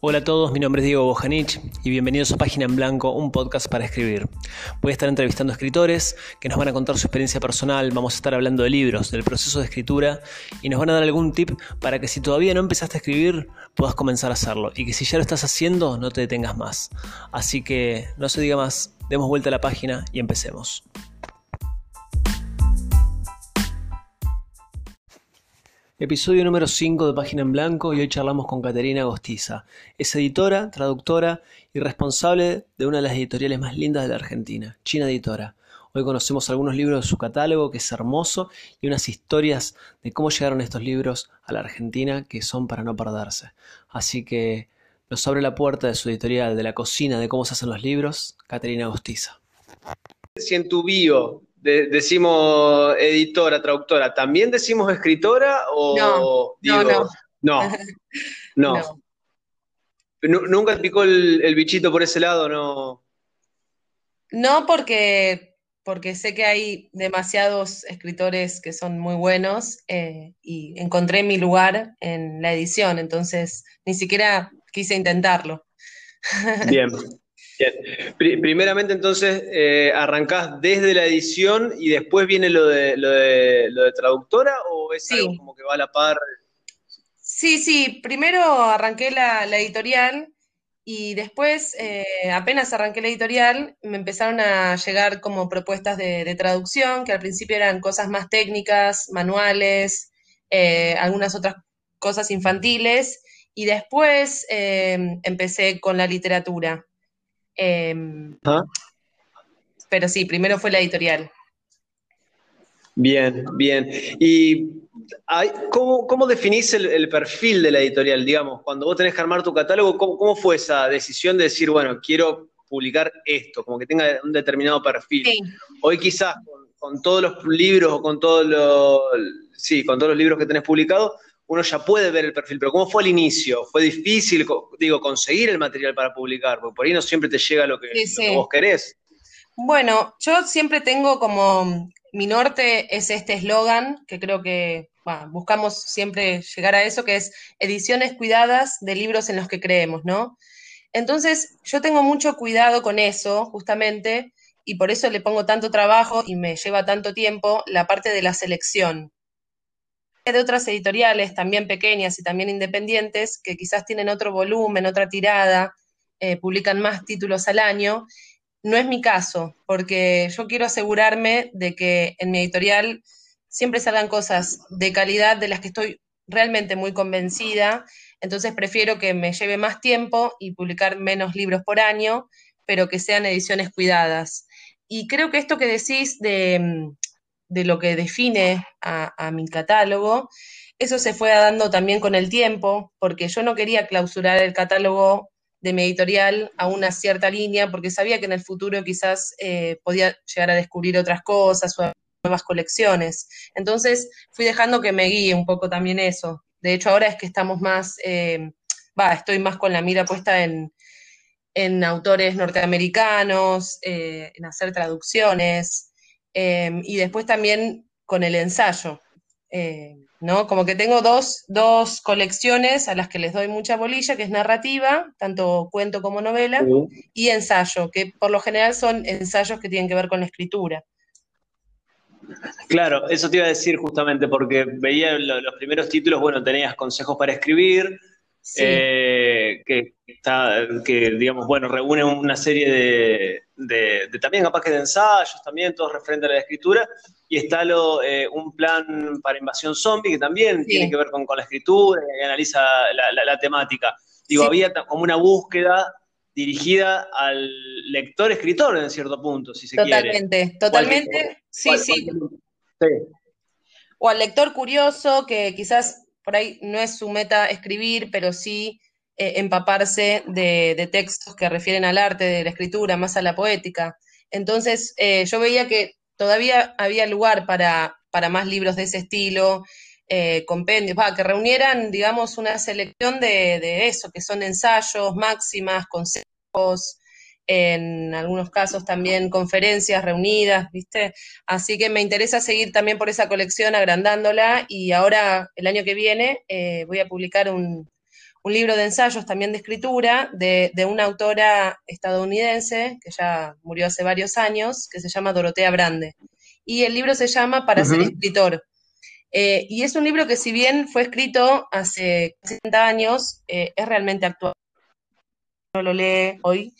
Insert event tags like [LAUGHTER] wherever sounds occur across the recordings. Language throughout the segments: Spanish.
Hola a todos, mi nombre es Diego Bojanich y bienvenidos a Página en Blanco, un podcast para escribir. Voy a estar entrevistando escritores que nos van a contar su experiencia personal, vamos a estar hablando de libros, del proceso de escritura y nos van a dar algún tip para que si todavía no empezaste a escribir puedas comenzar a hacerlo y que si ya lo estás haciendo no te detengas más. Así que no se diga más, demos vuelta a la página y empecemos. Episodio número 5 de Página en Blanco y hoy charlamos con Caterina Agostiza. Es editora, traductora y responsable de una de las editoriales más lindas de la Argentina, China Editora. Hoy conocemos algunos libros de su catálogo que es hermoso y unas historias de cómo llegaron estos libros a la Argentina que son para no perderse. Así que nos abre la puerta de su editorial, de la cocina, de cómo se hacen los libros, Caterina Agostiza. Si en tu bio decimos editora, traductora, ¿también decimos escritora o no, digo, no, no, [LAUGHS] no. ¿Nunca picó el, bichito por ese lado? No. No, porque, porque sé que hay demasiados escritores que son muy buenos eh, y encontré mi lugar en la edición, entonces ni siquiera quise intentarlo. [LAUGHS] Bien. Bien. Primeramente, entonces, eh, ¿arrancás desde la edición y después viene lo de, lo de, lo de traductora o es algo como que va a la par? Sí, sí, primero arranqué la, editorial y después, eh, apenas arranqué la editorial, me empezaron a llegar como propuestas de, traducción, que al principio eran cosas más técnicas, manuales, eh, algunas otras cosas infantiles, y después empecé con la literatura. Em, pero sí, primero fue la editorial. Bien, bien. ¿Y cómo, definís el, perfil de la editorial? Digamos, cuando vos tenés que armar tu catálogo, ¿cómo, fue esa decisión de decir, bueno, quiero publicar esto, como que tenga un determinado perfil? Hoy quizás con, todos los libros o con todos los, sí, con todos los libros que tenés publicados, uno ya puede ver el perfil, pero ¿cómo fue al inicio? ¿Fue difícil, digo, conseguir el material para publicar? Porque por ahí no siempre te llega lo que, vos querés. Bueno, yo siempre tengo como mi norte es este eslogan, que creo que buscamos siempre llegar a eso, que es ediciones cuidadas de libros en los que creemos, ¿no? Entonces, yo tengo mucho cuidado con eso, justamente, y por eso le pongo tanto trabajo y me lleva tanto tiempo la parte de la selección de otras editoriales, también pequeñas y también independientes, que quizás tienen otro volumen, otra tirada, eh, publican más títulos al año. No es mi caso, porque yo quiero asegurarme de que en mi editorial siempre salgan cosas de calidad de las que estoy realmente muy convencida, entonces prefiero que me lleve más tiempo y publicar menos libros por año, pero que sean ediciones cuidadas. Y creo que esto que decís de, mm, de lo que define a, mi catálogo. Eso se fue dando también con el tiempo, porque yo no quería clausurar el catálogo de mi editorial a una cierta línea, porque sabía que en el futuro quizás eh, podía llegar a descubrir otras cosas o nuevas colecciones. Entonces fui dejando que me guíe un poco también eso. De hecho, ahora es que estamos más, eh, estoy más con la mira puesta en, autores norteamericanos, eh, en hacer traducciones, Em, y después también con el ensayo, eh, ¿no? Como que tengo dos, colecciones a las que les doy mucha bolilla, que es narrativa, tanto cuento como novela, y ensayo, que por lo general son ensayos que tienen que ver con la escritura. Claro, eso te iba a decir justamente, porque veía los primeros títulos, bueno, tenías consejos para escribir, eh, que, está, que, digamos, bueno, reúne una serie de, también capaz que de ensayos, también todos referentes a la escritura, y está lo, eh, un plan para invasión zombie que también tiene que ver con, la escritura y analiza la, temática. Digo, había como una búsqueda dirigida al lector-escritor en cierto punto, si se quiere. Totalmente, totalmente, sí, sí. O al lector curioso que quizás por ahí no es su meta escribir, pero sí eh, empaparse de, textos que refieren al arte, de la escritura, más a la poética. Entonces, eh, yo veía que todavía había lugar para, para más libros de ese estilo, eh, compendios, que reunieran, digamos, una selección de, de, eso, que son ensayos, máximas, consejos, en algunos casos también conferencias reunidas, ¿viste? Así que me interesa seguir también por esa colección agrandándola y ahora el año que viene eh, voy a publicar un, un libro de ensayos también de escritura de, una autora estadounidense que ya murió hace varios años, que se llama Dorotea Brande. Y el libro se llama Para ser escritor. Eh, y es un libro que si bien fue escrito hace 60 años, eh, es realmente actual. Uno lo lee hoy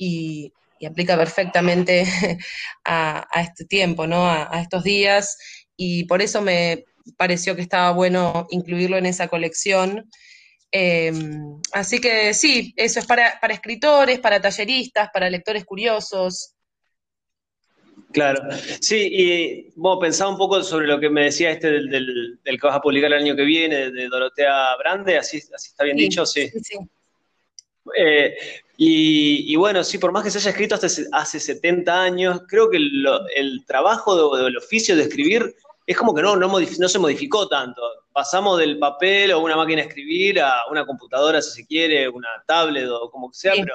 y, aplica perfectamente [LAUGHS] a, este tiempo, ¿no? a estos días. Y por eso me pareció que estaba bueno incluirlo en esa colección. Em, así que sí, eso es para, escritores, para talleristas, para lectores curiosos. Claro, sí, y bueno, pensaba un poco sobre lo que me decía este del, que vas a publicar el año que viene, de, Dorotea Brande, así, así está bien dicho, sí. sí, eh, y, bueno, sí, por más que se haya escrito hasta hace 70 años, creo que el trabajo del oficio de escribir es como que no, no, no se modificó tanto. Pasamos del papel o una máquina de escribir a una computadora, si se quiere, una tablet o como sea, pero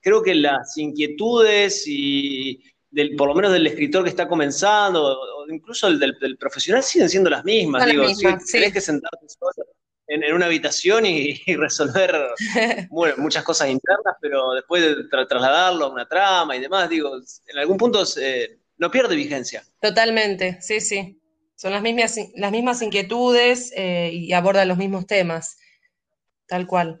creo que las inquietudes y del, por lo menos del escritor que está comenzando, o incluso el del, profesional, siguen siendo las mismas. Digo, Tienes que sentarte solo en, una habitación y, resolver [LAUGHS] muchas cosas internas, pero después de trasladarlo a una trama y demás, digo, en algún punto no pierde vigencia. Totalmente, sí, sí. Son las mismas, las mismas inquietudes eh, y abordan los mismos temas, tal cual.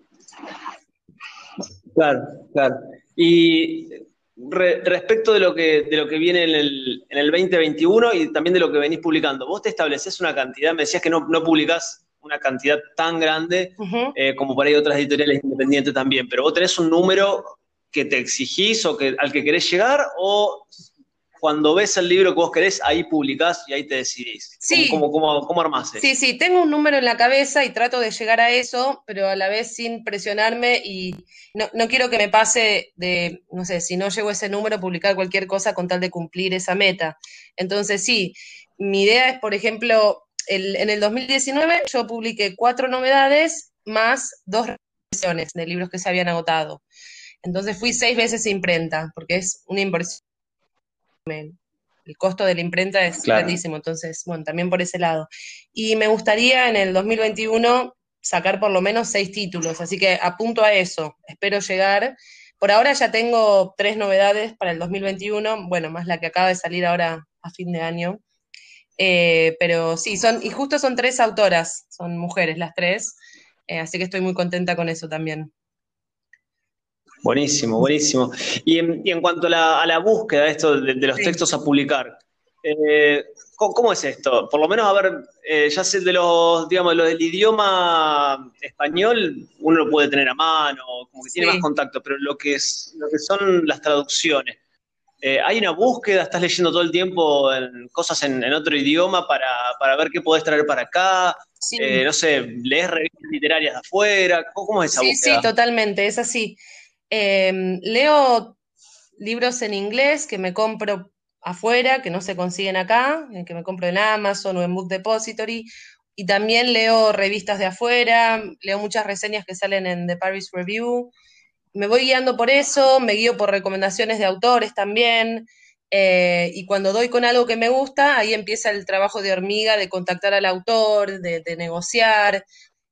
Claro, claro. Y respecto de lo que, de lo que viene en el, en el 2021 y también de lo que venís publicando, vos te estableces una cantidad, me decías que no, no publicás una cantidad tan grande eh, como por ahí otras editoriales independientes también, pero vos tenés un número que te exigís o que, al que querés llegar o cuando ves el libro que vos querés, ahí publicás y ahí te decidís. Sí. ¿Cómo, cómo, cómo armás Sí, sí, tengo un número en la cabeza y trato de llegar a eso, pero a la vez sin presionarme y no, quiero que me pase de, no sé, si no llego a ese número, publicar cualquier cosa con tal de cumplir esa meta. Entonces, sí, mi idea es, por ejemplo, en el 2019 yo publiqué cuatro novedades más dos revisiones de libros que se habían agotado. Entonces fui seis veces imprenta, porque es una inversión el costo de la imprenta es grandísimo, entonces, bueno, también por ese lado. Y me gustaría en el 2021 sacar por lo menos seis títulos, así que apunto a eso, espero llegar. Por ahora ya tengo tres novedades para el 2021, bueno, más la que acaba de salir ahora a fin de año. Eh, pero sí, son, y justo son tres autoras, son mujeres las tres, eh, así que estoy muy contenta con eso también. Buenísimo, buenísimo. Y en, cuanto a la, búsqueda de, esto, de, los textos a publicar, eh, ¿cómo, es esto? Por lo menos, a ver, eh, ya sé de los, digamos, lo del idioma español, uno lo puede tener a mano, como que tiene más contacto, pero lo que, es, lo que son las traducciones, eh, ¿hay una búsqueda? ¿Estás leyendo todo el tiempo cosas en, otro idioma para, ver qué podés traer para acá? no sé, ¿lees revistas literarias de afuera? ¿Cómo, es esa búsqueda? Sí, sí, totalmente, es así. Em, leo libros en inglés que me compro afuera, que no se consiguen acá, eh, que me compro en Amazon o en Book Depository. Y también leo revistas de afuera, leo muchas reseñas que salen en The Paris Review. Me voy guiando por eso, me guío por recomendaciones de autores también. Eh, y cuando doy con algo que me gusta, ahí empieza el trabajo de hormiga, de contactar al autor, de negociar,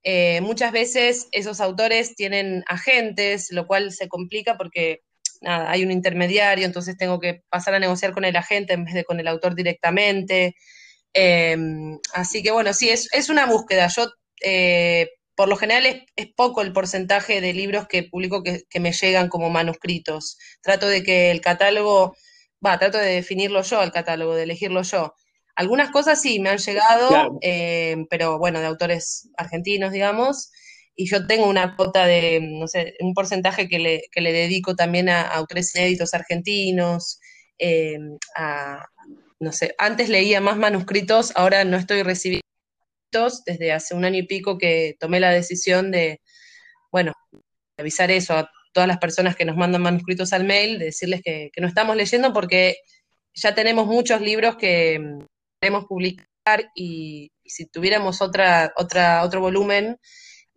eh, muchas veces esos autores tienen agentes, lo cual se complica porque nada, hay un intermediario, entonces tengo que pasar a negociar con el agente en vez de con el autor directamente. Em, así que bueno, sí, es, es una búsqueda. Yo, eh, por lo general, es, poco el porcentaje de libros que publico que, que, me llegan como manuscritos. Trato de que el catálogo, va, trato de definirlo yo, el catálogo, de elegirlo yo. Algunas cosas sí me han llegado, eh, pero bueno, de autores argentinos, digamos, y yo tengo una cuota de, no sé, un porcentaje que le, que le dedico también a, autores inéditos argentinos, eh, a, no sé, antes leía más manuscritos, ahora no estoy recibiendo desde hace un año y pico que tomé la decisión de, bueno, avisar eso a todas las personas que nos mandan manuscritos al mail, de decirles que, que no estamos leyendo porque ya tenemos muchos libros que, queremos publicar y, si tuviéramos otra, otra, otro volumen,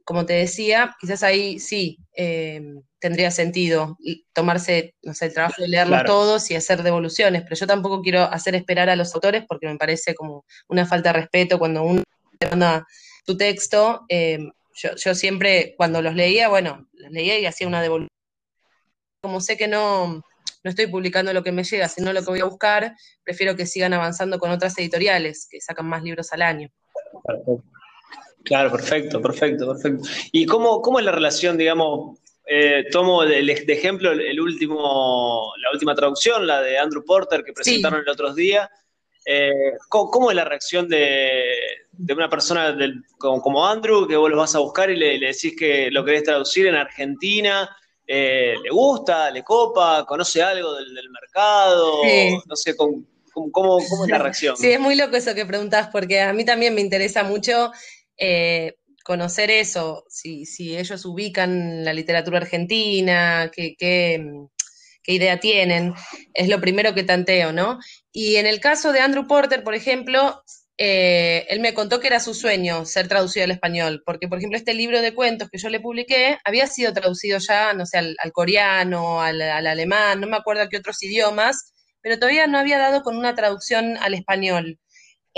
como te decía, quizás ahí sí eh, tendría sentido tomarse, no sé, el trabajo de leerlos todos y hacer devoluciones, pero yo tampoco quiero hacer esperar a los autores porque me parece como una falta de respeto cuando uno te manda tu texto. Eh, yo, siempre, cuando los leía, bueno, los leía y hacía una devolución. Como sé que no, no estoy publicando lo que me llega, sino lo que voy a buscar, prefiero que sigan avanzando con otras editoriales, que sacan más libros al año. Claro, perfecto, perfecto, perfecto. ¿Y cómo, cómo es la relación, digamos, eh, tomo de, ejemplo el, último, la última traducción, la de Andrew Porter que presentaron el otro día. Eh, ¿cómo, es la reacción de, una persona como, Andrew, que vos lo vas a buscar y le, decís que lo querés traducir en Argentina? Eh, ¿Le gusta? ¿Le copa? ¿Conoce algo del, mercado? No sé, ¿cómo, cómo, es la reacción? Sí, es muy loco eso que preguntás, porque a mí también me interesa mucho conocer eso, si, ellos ubican la literatura argentina, qué, qué, idea tienen, es lo primero que tanteo, ¿no? Y en el caso de Andrew Porter, por ejemplo, eh, él me contó que era su sueño ser traducido al español, porque, por ejemplo, este libro de cuentos que yo le publiqué había sido traducido ya, no sé, al, coreano, al, al, alemán, no me acuerdo a qué otros idiomas, pero todavía no había dado con una traducción al español.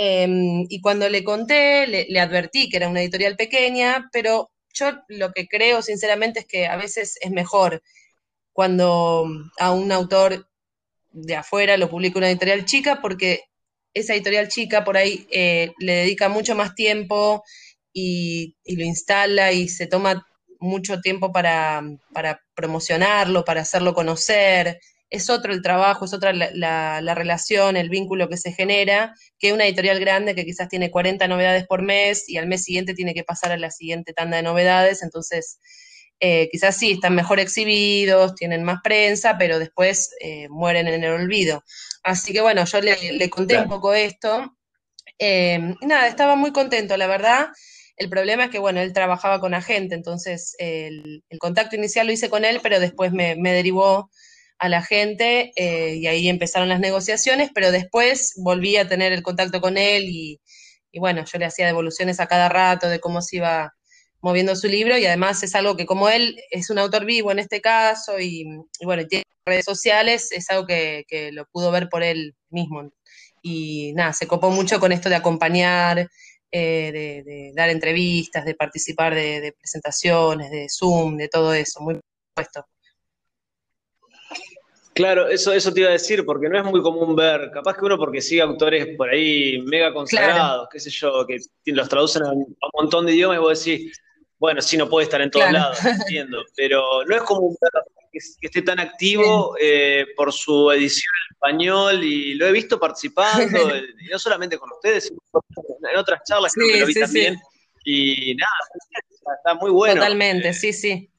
Em, y cuando le conté, le, advertí que era una editorial pequeña, pero yo lo que creo sinceramente es que a veces es mejor cuando a un autor de afuera lo publica una editorial chica, porque esa editorial chica por ahí eh, le dedica mucho más tiempo y, lo instala y se toma mucho tiempo para, para promocionarlo, para hacerlo conocer. Es otro el trabajo, es otra la, relación, el vínculo que se genera, que una editorial grande que quizás tiene 40 novedades por mes y al mes siguiente tiene que pasar a la siguiente tanda de novedades, entonces eh, quizás sí, están mejor exhibidos, tienen más prensa, pero después eh, mueren en el olvido. Así que bueno, yo le, conté un poco esto. Eh, y nada, estaba muy contento, la verdad. El problema es que, bueno, él trabajaba con agente, entonces el, contacto inicial lo hice con él, pero después me, me derivó a la gente eh, y ahí empezaron las negociaciones, pero después volví a tener el contacto con él y, bueno, yo le hacía devoluciones a cada rato de cómo se iba moviendo su libro y además es algo que como él es un autor vivo en este caso y, bueno, tiene redes sociales, es algo que, lo pudo ver por él mismo. Y nada, se copó mucho con esto de acompañar, eh, de, dar entrevistas, de participar de, de, presentaciones, de Zoom, de todo eso, muy puesto. Claro, eso, eso te iba a decir, porque no es muy común ver, capaz que uno porque sigue autores por ahí mega consagrados, qué sé yo, que los traducen a un, montón de idiomas y vos decís, bueno, sí, no puede estar en todos lados, entiendo, [LAUGHS] pero no es común ver que, esté tan activo eh, por su edición en español y lo he visto participando, [LAUGHS] y no solamente con ustedes, sino en otras charlas que lo vi también. Y nada, está muy bueno. Totalmente, eh, sí, sí.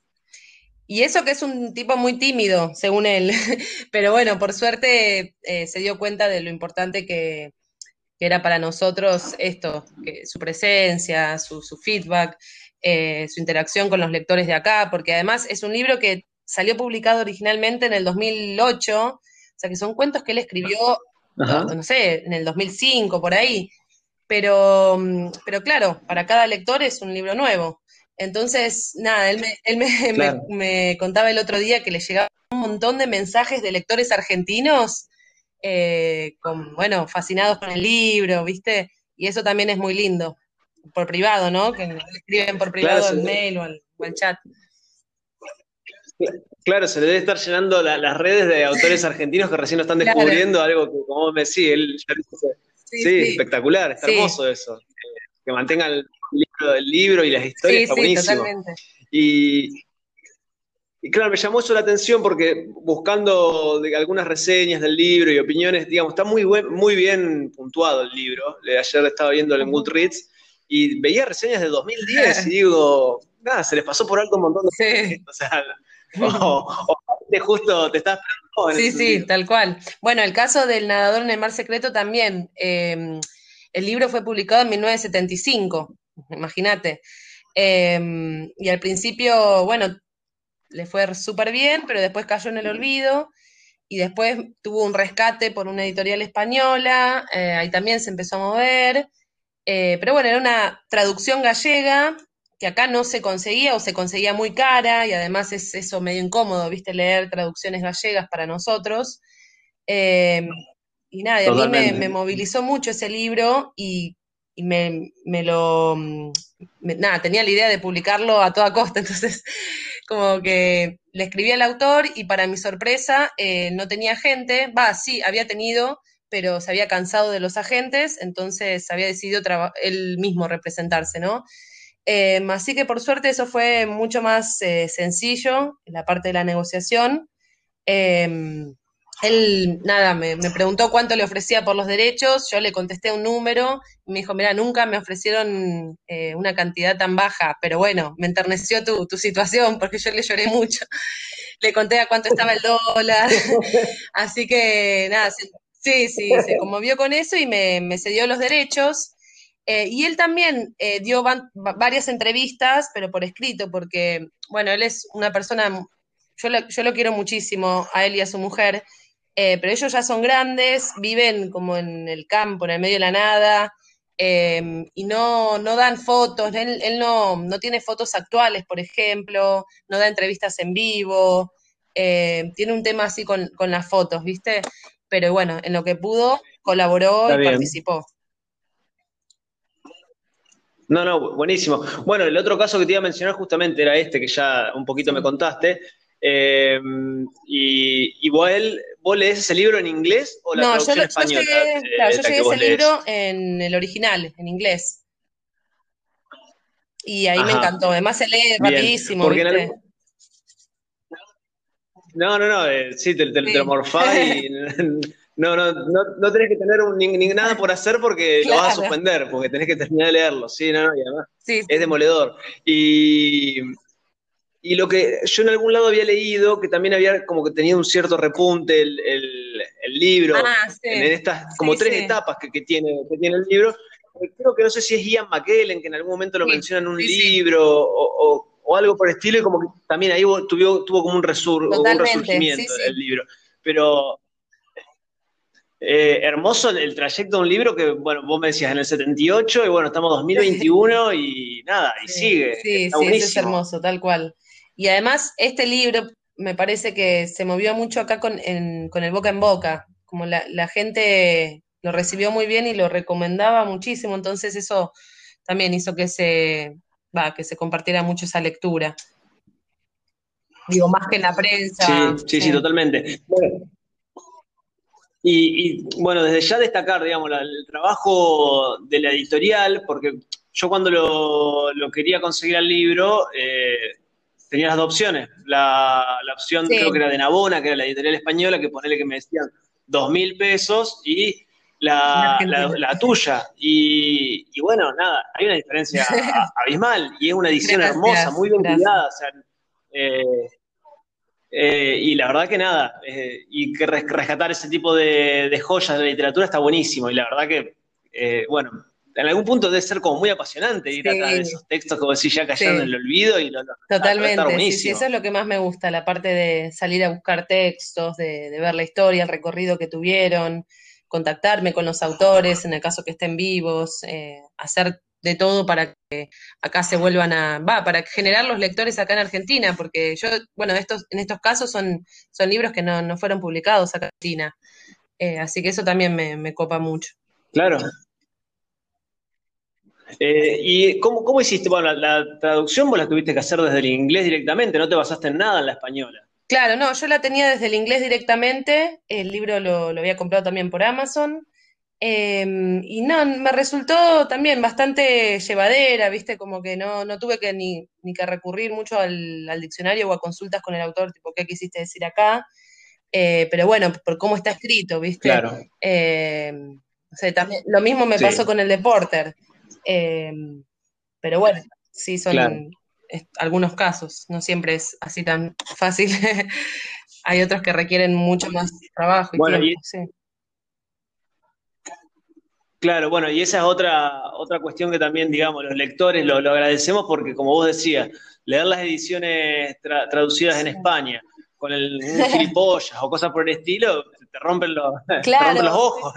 Y eso que es un tipo muy tímido, según él. [LAUGHS] Pero bueno, por suerte eh, se dio cuenta de lo importante que, era para nosotros esto, que su presencia, su, feedback, eh, su interacción con los lectores de acá, porque además es un libro que salió publicado originalmente en el 2008, o sea que son cuentos que él escribió, no, sé, en el 2005, por ahí. Pero, mm, pero claro, para cada lector es un libro nuevo. Entonces, nada, él, me, contaba el otro día que le llegaba un montón de mensajes de lectores argentinos, eh, con, bueno, fascinados con el libro, ¿viste? Y eso también es muy lindo, por privado, ¿no? Que escriben por privado al mail o al, chat. Claro, se le debe estar llenando las redes de autores argentinos que recién lo están descubriendo, algo que, como me decía, él sí, espectacular, está hermoso eso. Que, mantengan el libro, el libro y las historias, está buenísimo. Y, claro, me llamó eso la atención porque buscando algunas reseñas del libro y opiniones, digamos, está muy, buen, muy bien puntuado el libro. Ayer estaba viendo en Goodreads y veía reseñas de 2010 y [LAUGHS] digo, nada, se les pasó por alto un montón de sí. O sea, o, justo te estás Sí, sí, tal cual. Bueno, el caso del nadador en el mar secreto también. Eh, el libro fue publicado en 1975 imagínate. Em, y al principio, bueno, le fue súper bien, pero después cayó en el olvido y después tuvo un rescate por una editorial española, eh, ahí también se empezó a mover, eh, pero bueno, era una traducción gallega que acá no se conseguía o se conseguía muy cara y además es eso medio incómodo, viste, leer traducciones gallegas para nosotros. Em, y nada, a mí me, me, movilizó mucho ese libro y y y me, lo, mm, nada, tenía la idea de publicarlo a toda costa, [LAUGHS] entonces como que le escribí al autor y para mi sorpresa eh, no tenía gente, va, sí, había tenido, pero se había cansado de los agentes, entonces había decidido él mismo representarse, ¿no? Em, así que por suerte eso fue mucho más eh, sencillo en la parte de la negociación. Em, él, nada, me, preguntó cuánto le ofrecía por los derechos, yo le contesté un número me dijo, mira, nunca me ofrecieron eh, una cantidad tan baja, pero bueno, me enterneció tu, situación porque yo le lloré mucho. [LAUGHS] Le conté a cuánto estaba el dólar, [LAUGHS] así que nada, sí, sí, se conmovió con eso y me, cedió los derechos. Eh, y él también eh, dio varias entrevistas, pero por escrito, porque, bueno, él es una persona, yo lo, yo lo quiero muchísimo, a él y a su mujer, eh, pero ellos ya son grandes, viven como en el campo, en el medio de la nada, y no, no dan fotos, él, él no, no, tiene fotos actuales, por ejemplo, no da entrevistas en vivo, tiene un tema así con, con, las fotos, ¿viste? Pero bueno, en lo que pudo, colaboró y participó. No, no, buenísimo. Bueno, el otro caso que te iba a mencionar justamente era este que ya un poquito me contaste. Eh, y, vos, lees ese libro en inglés o la no, traducción yo, española? Yo llegué, eh, claro, yo llegué ese libro en el original, en inglés. Y ahí me encantó. Además se lee rapidísimo. Porque No, no, no, eh, sí, te, te, te morfás y [LAUGHS] No, no, no, no tenés que tener ni, nada por hacer porque lo vas a suspender, porque tenés que terminar de leerlo, sí, no, no, y además es demoledor. Y, y lo que yo en algún lado había leído, que también había como que tenido un cierto repunte el, el, libro, ah, en estas como tres etapas que, que, tiene, que tiene el libro, creo que no sé si es Ian McKellen, que en algún momento lo menciona en un libro, o, o, algo por el estilo, y como que también ahí tuvo, tuvo como un, resur, un resurgimiento el libro. Pero eh, hermoso el, trayecto de un libro que, bueno, vos me decías en el 78 y bueno, estamos en 2021 [LAUGHS] y nada, y sigue. Sí, sí, es hermoso, tal cual. Y además, este libro me parece que se movió mucho acá con, el boca en boca, como la, gente lo recibió muy bien y lo recomendaba muchísimo, entonces eso también hizo que se, va, que se compartiera mucho esa lectura. Digo, más que en la prensa. Sí, sí, sí, totalmente. Bueno, y, bueno, desde ya destacar, digamos, el trabajo de la editorial, porque yo cuando lo, quería conseguir al libro, eh, tenía las dos opciones. La, opción creo que era de Nabona, que era la editorial española, que ponele que me decían dos mil pesos, y la, tuya. Y, bueno, nada, hay una diferencia [LAUGHS] abismal, y es una edición hermosa, muy bien cuidada. O sea, eh, eh, y la verdad que nada, eh, y que rescatar ese tipo de, joyas de la literatura está buenísimo. Y la verdad que, eh, bueno, en algún punto debe ser como muy apasionante ir a esos textos, como si ya cayendo en el olvido. y lo, Totalmente, sí, eso es lo que más me gusta, la parte de salir a buscar textos, de, de ver la historia, el recorrido que tuvieron, contactarme con los autores, en el caso que estén vivos, hacer de todo para que acá se vuelvan a, va, para generar los lectores acá en Argentina, porque yo, bueno, estos, en estos casos son, son libros que no, fueron publicados acá en Argentina, eh, así que eso también me, copa mucho. Claro. Eh, ¿Y cómo, cómo, hiciste? Bueno, la, traducción vos la tuviste que hacer desde el inglés directamente, no te basaste en nada en la española. Claro, no, yo la tenía desde el inglés directamente, el libro lo, lo había comprado también por Amazon, Em, y no, me resultó también bastante llevadera, ¿viste? Como que no, no tuve que ni, ni que recurrir mucho al, diccionario o a consultas con el autor, tipo, ¿qué quisiste decir acá? Eh, pero bueno, por cómo está escrito, ¿viste? Claro. Em, también, lo mismo me pasó con el de Porter. Em, pero bueno, sí son algunos casos, no siempre es así tan fácil. [LAUGHS] Hay otros que requieren mucho más trabajo y tiempo, sí. Claro, bueno, y esa es otra, otra cuestión que también, digamos, los lectores lo, agradecemos porque, como vos decías, leer las ediciones traducidas en España con el [LAUGHS] gilipollas o cosas por el estilo, te rompen los, [LAUGHS] los ojos.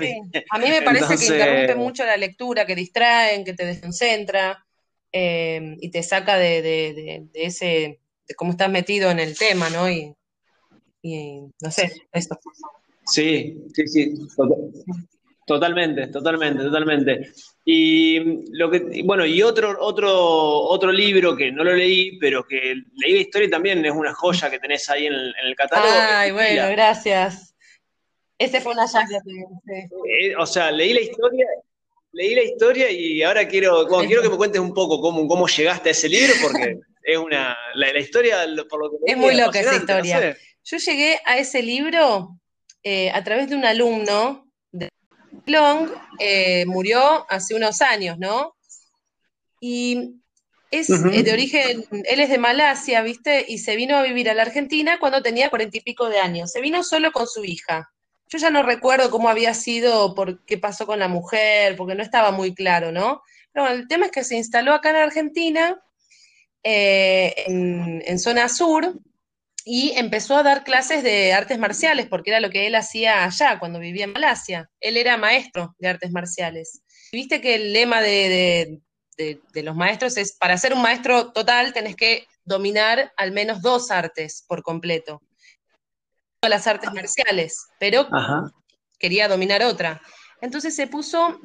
A mí me parece que interrumpe mucho la lectura, que distraen, que te desconcentra eh, y te saca de, ese, de cómo estás metido en el tema, ¿no? Y, y no sé, esto. Sí, sí, sí. Totalmente, totalmente, totalmente. Y lo que, bueno, y otro, otro, otro libro que no lo leí, pero que leí la historia y también es una joya que tenés ahí en el, catálogo. Ay, bueno, gracias. Ese fue una hallazgo. Eh, o sea, leí la historia, leí la historia y ahora quiero, quiero que me cuentes un poco cómo, cómo llegaste a ese libro, porque [LAUGHS] es una, la, historia, por lo que Es muy loca esa historia. Yo llegué a ese libro eh, a través de un alumno Long eh, murió hace unos años, ¿no? Y es eh, de origen, él es de Malasia, ¿viste? Y se vino a vivir a la Argentina cuando tenía cuarenta y pico de años. Se vino solo con su hija. Yo ya no recuerdo cómo había sido, por qué pasó con la mujer, porque no estaba muy claro, ¿no? Pero bueno, el tema es que se instaló acá en Argentina, eh, en zona sur, y empezó a dar clases de artes marciales, porque era lo que él hacía allá cuando vivía en Malasia. Él era maestro de artes marciales. viste que el lema de, los maestros es, para ser un maestro total tenés que dominar al menos dos artes por completo. Las artes marciales, pero quería dominar otra. Entonces se puso,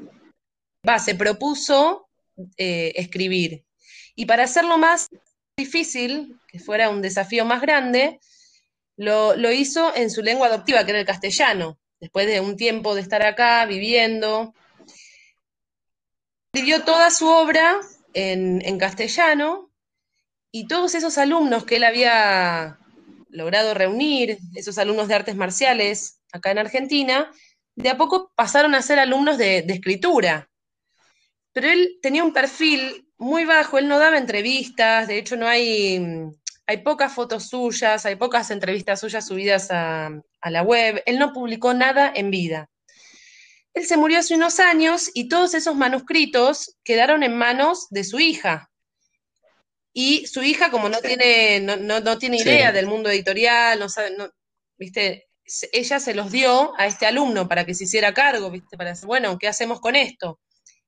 va, se propuso eh, escribir. Y para hacerlo más difícil, que fuera un desafío más grande, lo, hizo en su lengua adoptiva, que era el castellano, después de un tiempo de estar acá viviendo. Escribió toda su obra en, en castellano y todos esos alumnos que él había logrado reunir, esos alumnos de artes marciales acá en Argentina, de a poco pasaron a ser alumnos de, de escritura. Pero él tenía un perfil muy bajo, él no daba entrevistas, de hecho no hay, hay pocas fotos suyas, hay pocas entrevistas suyas subidas a, la web, él no publicó nada en vida. Él se murió hace unos años y todos esos manuscritos quedaron en manos de su hija. Y su hija, como no tiene, no, tiene idea del mundo editorial, no sabe, no, viste, ella se los dio a este alumno para que se hiciera cargo, viste, para decir, bueno, ¿qué hacemos con esto?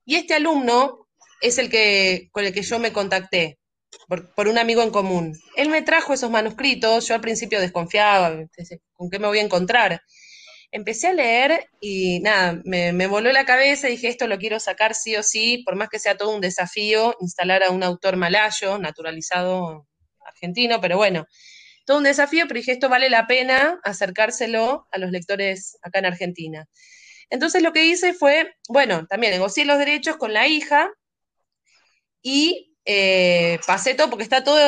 Y este alumno es el que, con el que yo me contacté, por, un amigo en común. Él me trajo esos manuscritos, yo al principio desconfiaba, ¿con qué me voy a encontrar? Empecé a leer y nada, me, me voló la cabeza dije, esto lo quiero sacar sí o sí, por más que sea todo un desafío, instalar a un autor malayo, naturalizado argentino, pero bueno, todo un desafío, pero dije, esto vale la pena acercárselo a los lectores acá en Argentina. Entonces lo que hice fue, bueno, también negocié los derechos con la hija, y eh, pasé todo, porque está todo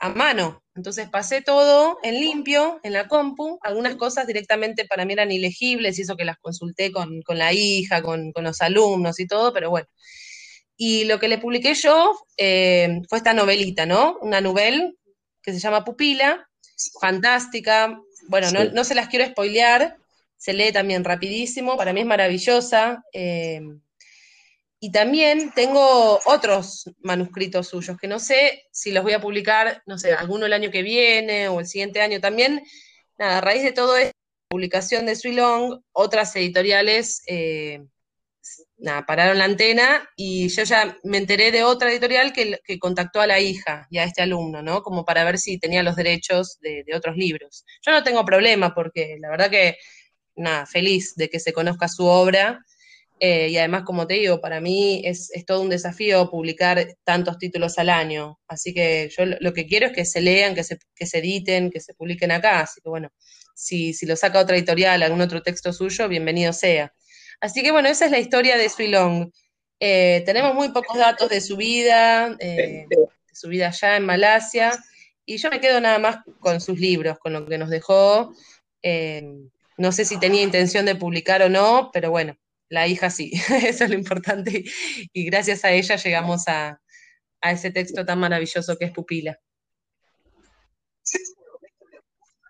a mano. Entonces pasé todo en limpio, en la compu. Algunas cosas directamente para mí eran ilegibles y eso que las consulté con, la hija, con, los alumnos y todo, pero bueno. Y lo que le publiqué yo eh, fue esta novelita, ¿no? Una novela que se llama Pupila, fantástica. Bueno, no, se las quiero spoilear, se lee también rapidísimo, para mí es maravillosa. Eh, y también tengo otros manuscritos suyos que no sé si los voy a publicar, no sé, alguno el año que viene o el siguiente año también. Nada, a raíz de todo esto, publicación de Long, otras editoriales eh, nada, pararon la antena y yo ya me enteré de otra editorial que, contactó a la hija y a este alumno, ¿no? Como para ver si tenía los derechos de, de otros libros. Yo no tengo problema porque la verdad que, nada, feliz de que se conozca su obra eh, y además, como te digo, para mí es, todo un desafío publicar tantos títulos al año. Así que yo lo, que quiero es que se lean, que se, que se editen, que se publiquen acá. Así que bueno, si, si lo saca otra editorial, algún otro texto suyo, bienvenido sea. Así que bueno, esa es la historia de Sui Long. Eh, tenemos muy pocos datos de su vida, eh, de su vida allá en Malasia, y yo me quedo nada más con sus libros, con lo que nos dejó. no sé si tenía intención de publicar o no, pero bueno, la hija sí, [LAUGHS] eso es lo importante. Y gracias a ella llegamos a, ese texto tan maravilloso que es Pupila.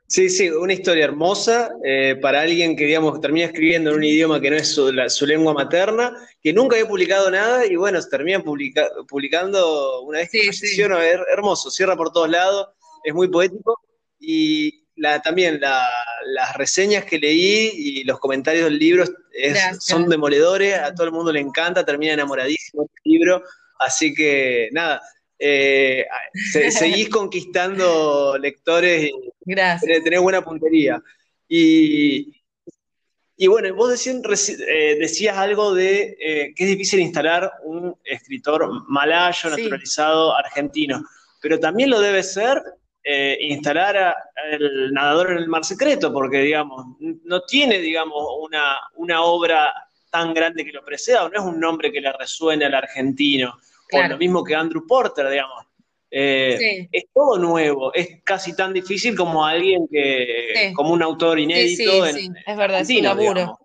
Sí, sí, una historia hermosa eh, para alguien que, digamos, termina escribiendo en un idioma que no es su, lengua materna, que nunca había publicado nada y bueno, se termina publicando una vez que sí, hermoso, cierra por todos lados, es muy poético y también las reseñas que leí y los comentarios del libro son demoledores, a todo el mundo le encanta, termina enamoradísimo el libro, así que nada, eh, seguís [LAUGHS] conquistando lectores y tenés, buena puntería. Y, Y bueno, vos eh, decías algo de eh, que es difícil instalar un escritor malayo, naturalizado, argentino, pero también lo debe ser eh, instalar al nadador en el mar secreto, porque, digamos, no tiene, digamos, una, una obra tan grande que lo preceda, o no es un nombre que le resuene al argentino, o lo mismo que Andrew Porter, digamos. Eh, es todo nuevo, es casi tan difícil como alguien que, como un autor inédito. Sí, es verdad, es un laburo.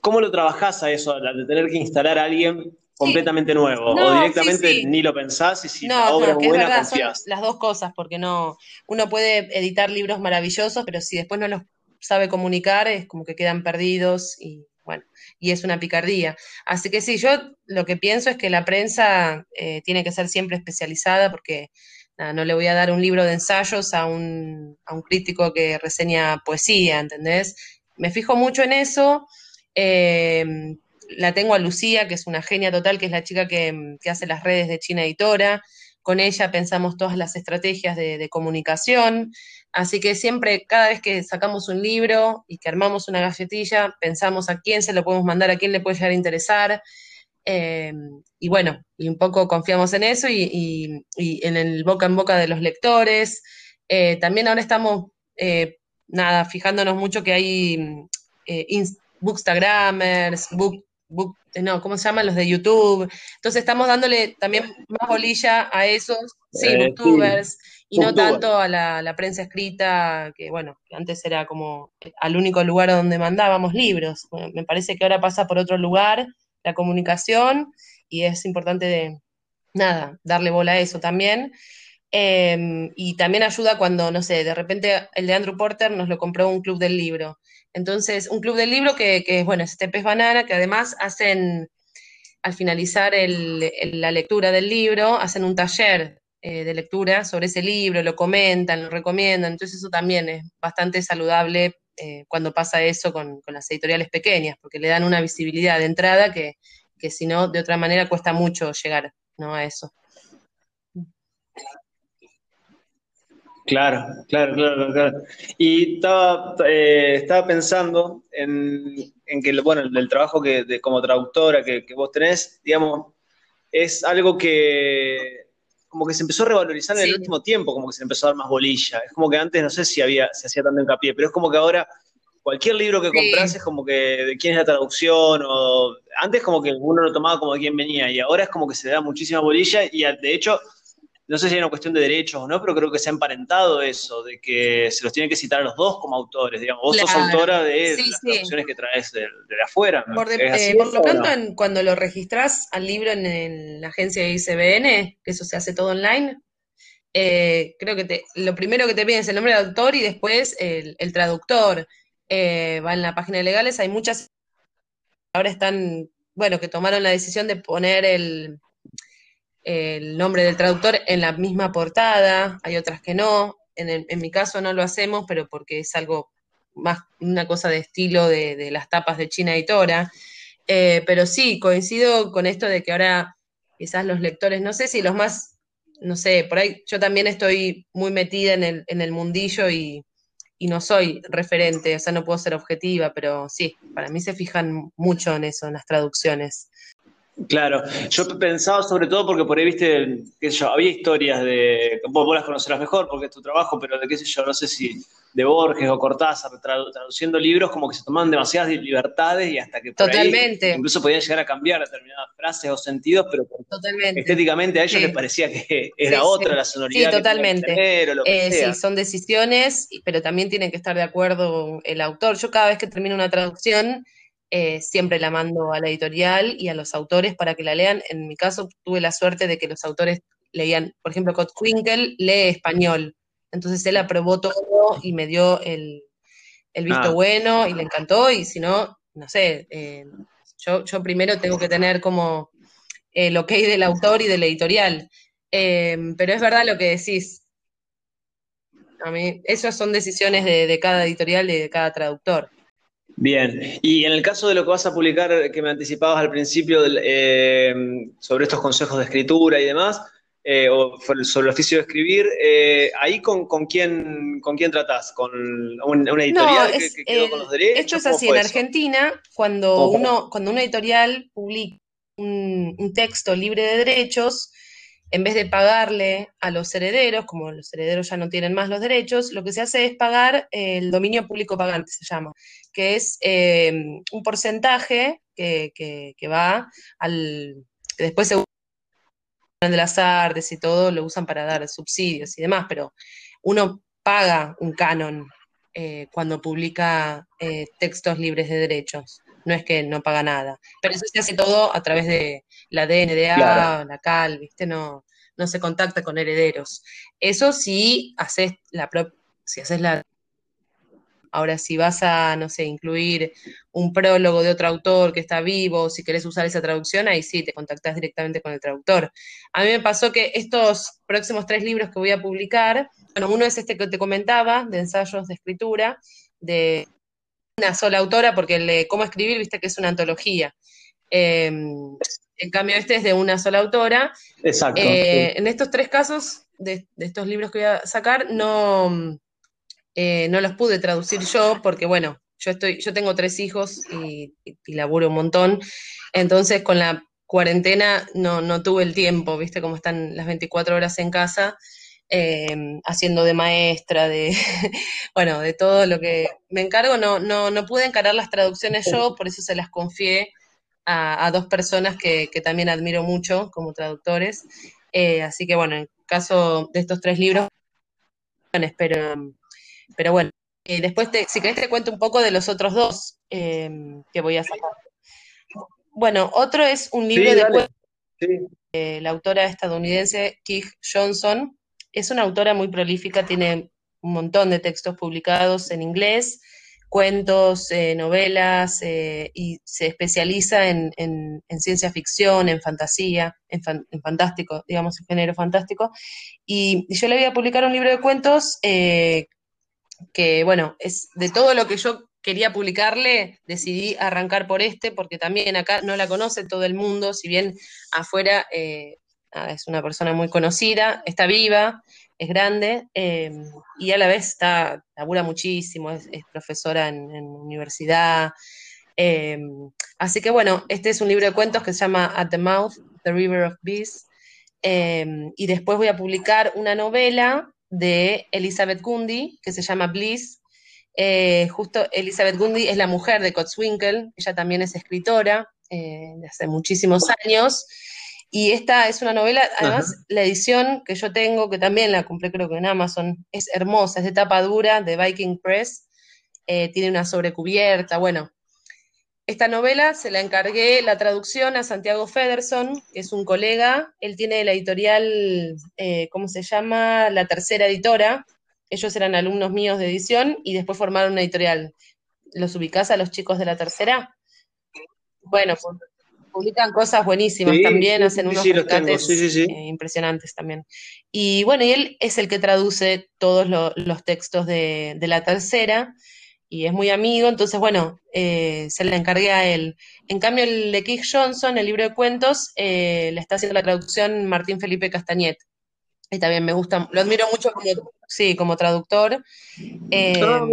¿Cómo lo trabajás a eso, de tener que instalar a alguien completamente nuevo? o directamente ni lo pensás y si la obra es buena, confías. las dos cosas, porque no, uno puede editar libros maravillosos, pero si después no los sabe comunicar, es como que quedan perdidos y bueno, y es una picardía. Así que sí, yo lo que pienso es que la prensa eh, tiene que ser siempre especializada porque no le voy a dar un libro de ensayos a un, a un crítico que reseña poesía, ¿entendés? Me fijo mucho en eso. Em, la tengo a Lucía, que es una genia total, que es la chica que, que, hace las redes de China Editora. Con ella pensamos todas las estrategias de, de comunicación. Así que siempre, cada vez que sacamos un libro y que armamos una galletilla, pensamos a quién se lo podemos mandar, a quién le puede llegar a interesar. Eh, y bueno, y un poco confiamos en eso y, en el boca en boca de los lectores. Eh, también ahora estamos, eh, nada, fijándonos mucho que hay bookstagramers, book, book, no, ¿cómo se llaman? Los de YouTube. Entonces estamos dándole también más bolilla a esos, sí, booktubers y no tanto a la, prensa escrita, que bueno, antes era como al único lugar donde mandábamos libros. me parece que ahora pasa por otro lugar la comunicación y es importante de, nada, darle bola a eso también. Em, y también ayuda cuando, no sé, de repente el de Andrew Porter nos lo compró un club del libro. Entonces, un club del libro que, que bueno, es pez banana, que además hacen, al finalizar la lectura del libro, hacen un taller eh, de lectura sobre ese libro, lo comentan, lo recomiendan, entonces eso también es bastante saludable eh, cuando pasa eso con, las editoriales pequeñas, porque le dan una visibilidad de entrada que, si no, de otra manera cuesta mucho llegar ¿no? a eso. Claro, claro, claro, claro. Y estaba, eh, estaba pensando en, que, bueno, el, trabajo que como traductora que, que, vos tenés, digamos, es algo que como que se empezó a revalorizar en el último tiempo, como que se empezó a dar más bolilla. Es como que antes no sé si había, se hacía tanto hincapié, pero es como que ahora cualquier libro que compras es como que de quién es la traducción, o antes como que uno lo tomaba como de quién venía, y ahora es como que se da muchísima bolilla, y de hecho no sé si hay una cuestión de derechos o no, pero creo que se ha emparentado eso, de que se los tienen que citar a los dos como autores, digamos. Vos sos autora de las traducciones que traes de, afuera. Por, eh, lo tanto, cuando lo registrás al libro en, la agencia de ICBN, que eso se hace todo online, eh, creo que te, lo primero que te piden es el nombre del autor y después el, traductor. Eh, va en la página de legales, hay muchas, ahora están, bueno, que tomaron la decisión de poner el el nombre del traductor en la misma portada, hay otras que no. En, mi caso no lo hacemos, pero porque es algo más una cosa de estilo de, las tapas de China Editora. Eh, pero sí, coincido con esto de que ahora quizás los lectores, no sé si los más, no sé, por ahí yo también estoy muy metida en el, en el mundillo y, y no soy referente, o sea, no puedo ser objetiva, pero sí, para mí se fijan mucho en eso, en las traducciones. Claro, yo pensaba sobre todo porque por ahí viste, qué sé yo, había historias de, vos, vos, las conocerás mejor porque es tu trabajo, pero de qué sé yo, no sé si de Borges o Cortázar traduciendo libros como que se tomaban demasiadas libertades y hasta que por Totalmente. Ahí incluso podían llegar a cambiar determinadas frases o sentidos, pero estéticamente a ellos les parecía que era otra la sonoridad. Sí, totalmente. Eh, sí, son decisiones, pero también tiene que estar de acuerdo el autor. Yo cada vez que termino una traducción eh, siempre la mando a la editorial y a los autores para que la lean. En mi caso tuve la suerte de que los autores leían, por ejemplo, Kotwinkel lee español, entonces él aprobó todo y me dio el, visto ah. bueno y le encantó y si no, no sé, eh, yo, yo, primero tengo que tener como el ok del autor y de la editorial. Eh, pero es verdad lo que decís. A mí, esas son decisiones de, de cada editorial y de cada traductor. Bien, y en el caso de lo que vas a publicar, que me anticipabas al principio eh, sobre estos consejos de escritura y demás, eh, o sobre el oficio de escribir, eh, ¿ahí con, con, quién, con quién tratás? ¿Con una editorial que, quedó con los derechos? Esto es así, en Argentina, cuando, uno, cuando una editorial publica un, un texto libre de derechos, en vez de pagarle a los herederos, como los herederos ya no tienen más los derechos, lo que se hace es pagar el dominio público pagante, se llama, que es un porcentaje que, que, va al... Que después se de las artes y todo lo usan para dar subsidios y demás, pero uno paga un canon eh, cuando publica eh, textos libres de derechos. No es que no paga nada. Pero eso se hace todo a través de la DNDA, la CAL, ¿viste? No, no se contacta con herederos. Eso sí haces la si haces la Ahora, si vas a, no sé, incluir un prólogo de otro autor que está vivo, si querés usar esa traducción, ahí sí te contactás directamente con el traductor. A mí me pasó que estos próximos tres libros que voy a publicar, bueno, uno es este que te comentaba, de ensayos de escritura, de una sola autora, porque el de cómo escribir, viste que es una antología. Em, en cambio, este es de una sola autora. Exacto. Eh, en estos tres casos, de, de, estos libros que voy a sacar, no, eh, no los pude traducir yo porque, bueno, yo, estoy, yo tengo tres hijos y, laburo un montón, entonces con la cuarentena no, no tuve el tiempo, viste cómo están las 24 horas en casa, em, haciendo de maestra, de, [LAUGHS] bueno, de todo lo que me encargo, no, no, no pude encarar las traducciones yo, por eso se las confié a, dos personas que, también admiro mucho como traductores. Eh, así que bueno, en caso de estos tres libros, espero pero bueno, eh, después, si querés, te cuento un poco de los otros dos eh, que voy a sacar. Bueno, otro es un libro de cuentos de la autora estadounidense Keith Johnson. Es una autora muy prolífica, tiene un montón de textos publicados en inglés, cuentos, eh, novelas, y se especializa en, ciencia ficción, en fantasía, en, fantástico, digamos, en género fantástico. Y, yo le voy a publicar un libro de cuentos que bueno, es de todo lo que yo quería publicarle, decidí arrancar por este, porque también acá no la conoce todo el mundo, si bien afuera eh, es una persona muy conocida, está viva, es grande, eh, y a la vez está, labura muchísimo, es, profesora en, universidad. Eh, así que bueno, este es un libro de cuentos que se llama At the Mouth, The River of Bees, y después voy a publicar una novela de Elizabeth Gundy, que se llama Bliss. Eh, justo Elizabeth Gundy es la mujer de Cotswinkle, ella también es escritora eh, de hace muchísimos años. Y esta es una novela, además la edición que yo tengo, que también la compré creo que en Amazon, es hermosa, es de tapa dura de Viking Press, eh, tiene una sobrecubierta, bueno, esta novela se la encargué la traducción a Santiago Federson, que es un colega. Él tiene la editorial, eh, ¿cómo se llama? La tercera editora. Ellos eran alumnos míos de edición y después formaron una editorial. ¿Los ubicás a los chicos de la tercera? Bueno, publican cosas buenísimas también, hacen unos sí, eh, impresionantes también. Y bueno, y él es el que traduce todos los textos de, de la tercera y es muy amigo, entonces, bueno, eh, se le encargué a él. En cambio, el de Keith Johnson, el libro de cuentos, eh, le está haciendo la traducción Martín Felipe Castañet. Y también me gusta, lo admiro mucho como, sí, como traductor. Ah,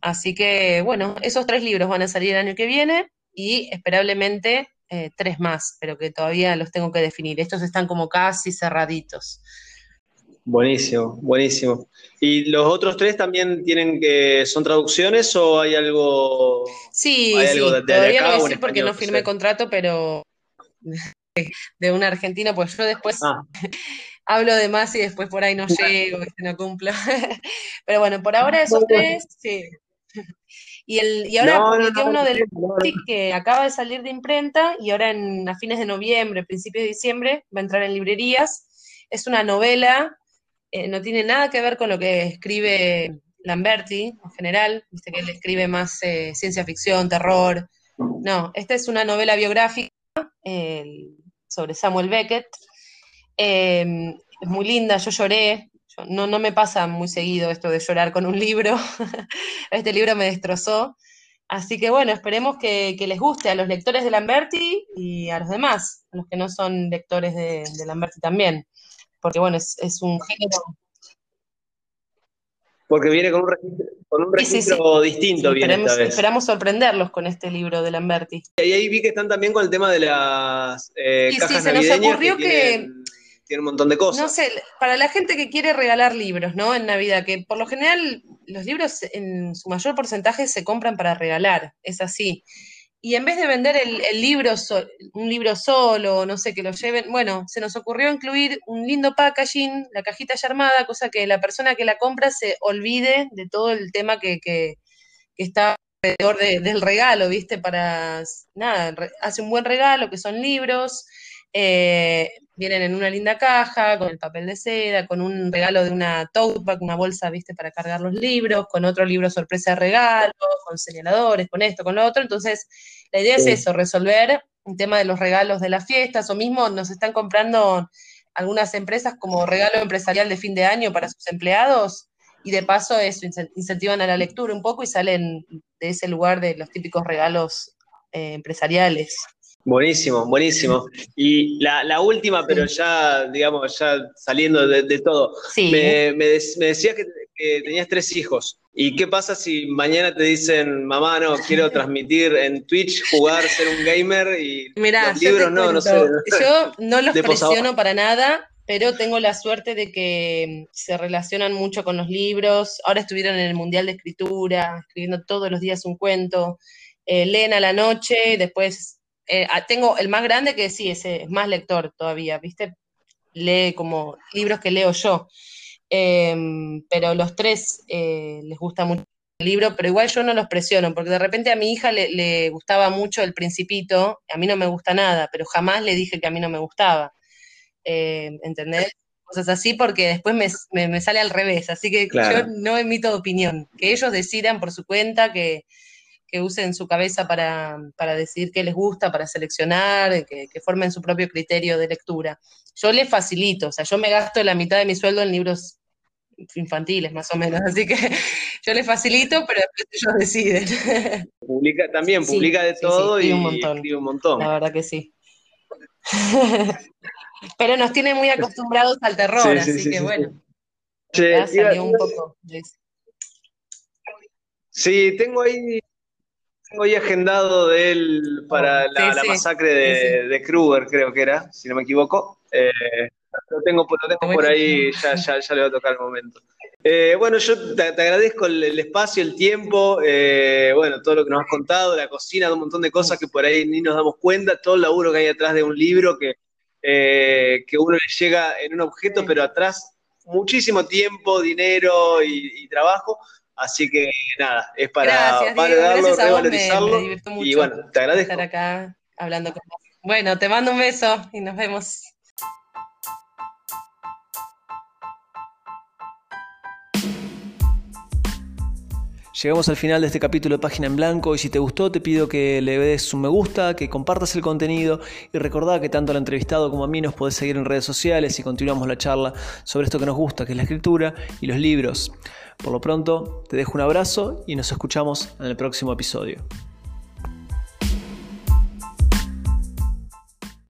así que, bueno, esos tres libros van a salir el año que viene y esperablemente tres más, pero que todavía los tengo que definir. Estos están como casi cerraditos. Buenísimo, buenísimo. ¿Y los otros tres también tienen que son traducciones o hay algo? Sí, sí. todavía no voy porque no firmé contrato, pero [LAUGHS] de un argentino, pues yo después ah. [LAUGHS] hablo de más y después por ahí no llego, no cumplo. [LAUGHS] pero bueno, por ahora esos tres, sí. Y, el, y ahora publiqué uno del que acaba de salir de imprenta y ahora en, a fines de noviembre, principios de diciembre, va a entrar en librerías. Es una novela eh, no tiene nada que ver con lo que escribe Lamberti en general, viste que él escribe más eh, ciencia ficción, terror. No, esta es una novela biográfica sobre Samuel Beckett. Em, es muy linda, yo lloré. No, no me pasa muy seguido esto de llorar con un libro. [LAUGHS] este libro me destrozó. Así que bueno, esperemos que, les guste a los lectores de Lamberti y a los demás, a los que no son lectores de, de Lamberti también porque bueno, es, es un género porque viene con un registro, distinto. esperamos, sorprenderlos con este libro de Lamberti. Y ahí vi que están también con el tema de las eh, cajas se nos ocurrió que, tiene un montón de cosas. No sé, para la gente que quiere regalar libros, ¿no? En Navidad, que por lo general los libros en su mayor porcentaje se compran para regalar, es así y en vez de vender el, libro, un libro solo, no sé, que lo lleven, bueno, se nos ocurrió incluir un lindo packaging, la cajita ya armada, cosa que la persona que la compra se olvide de todo el tema que, que, está alrededor del regalo, ¿viste? Para, nada, hace un buen regalo, que son libros, eh, vienen en una linda caja, con el papel de seda, con un regalo de una tote bag, una bolsa, viste, para cargar los libros, con otro libro sorpresa de regalo, con señaladores, con esto, con lo otro. Entonces, la idea es eso, resolver un tema de los regalos de las fiestas, o mismo nos están comprando algunas empresas como regalo empresarial de fin de año para sus empleados, y de paso eso, incentivan a la lectura un poco y salen de ese lugar de los típicos regalos eh, empresariales. Buenísimo, buenísimo. Y la, última, pero ya, digamos, ya saliendo de, todo, me, me, decías que, tenías tres hijos. ¿Y qué pasa si mañana te dicen, mamá, no, quiero transmitir en Twitch, jugar, ser un gamer y los libros no, no sé. Yo no los [LAUGHS] presiono para nada, pero tengo la suerte de que se relacionan mucho con los libros. Ahora estuvieron en el Mundial de Escritura, escribiendo todos los días un cuento. Eh, leen a la noche, después eh, ah, tengo el más grande que sí, es, es, más lector todavía, ¿viste? Lee como libros que leo yo. Em, pero los tres eh, les gusta mucho el libro, pero igual yo no los presiono, porque de repente a mi hija le, gustaba mucho El Principito, a mí no me gusta nada, pero jamás le dije que a mí no me gustaba. Eh, ¿Entendés? Cosas así, porque después me, sale al revés, así que yo no emito opinión, que ellos decidan por su cuenta que que usen su cabeza para, para decidir qué les gusta, para seleccionar, que, formen su propio criterio de lectura. Yo les facilito, o sea, yo me gasto la mitad de mi sueldo en libros infantiles, más o menos, [LAUGHS] así que yo les facilito, pero después ellos deciden. [LAUGHS] Publica también, publica de todo y, un montón. un montón. La verdad que sí. [LAUGHS] pero nos tiene muy acostumbrados al terror, así que bueno. un poco. Sí, tengo ahí tengo ahí agendado de él para la, masacre de, Kruger, creo que era, si no me equivoco. Eh, lo tengo, por ahí, ya, ya, le va a tocar el momento. Eh, bueno, yo te, agradezco el, espacio, el tiempo, eh, bueno, todo lo que nos has contado, la cocina, un montón de cosas que por ahí ni nos damos cuenta, todo el laburo que hay atrás de un libro que, que uno le llega en un objeto, pero atrás muchísimo tiempo, dinero y trabajo. Así que nada, es para valorarlo, revalorizarlo. y bueno, te agradezco. Estar acá hablando con vos. Bueno, te mando un beso y nos vemos. Llegamos al final de este capítulo de Página en Blanco y si te gustó te pido que le des un me gusta, que compartas el contenido y recordá que tanto al entrevistado como a mí nos podés seguir en redes sociales y continuamos la charla sobre esto que nos gusta, que es la escritura y los libros. Por lo pronto, te dejo un abrazo y nos escuchamos en el próximo episodio.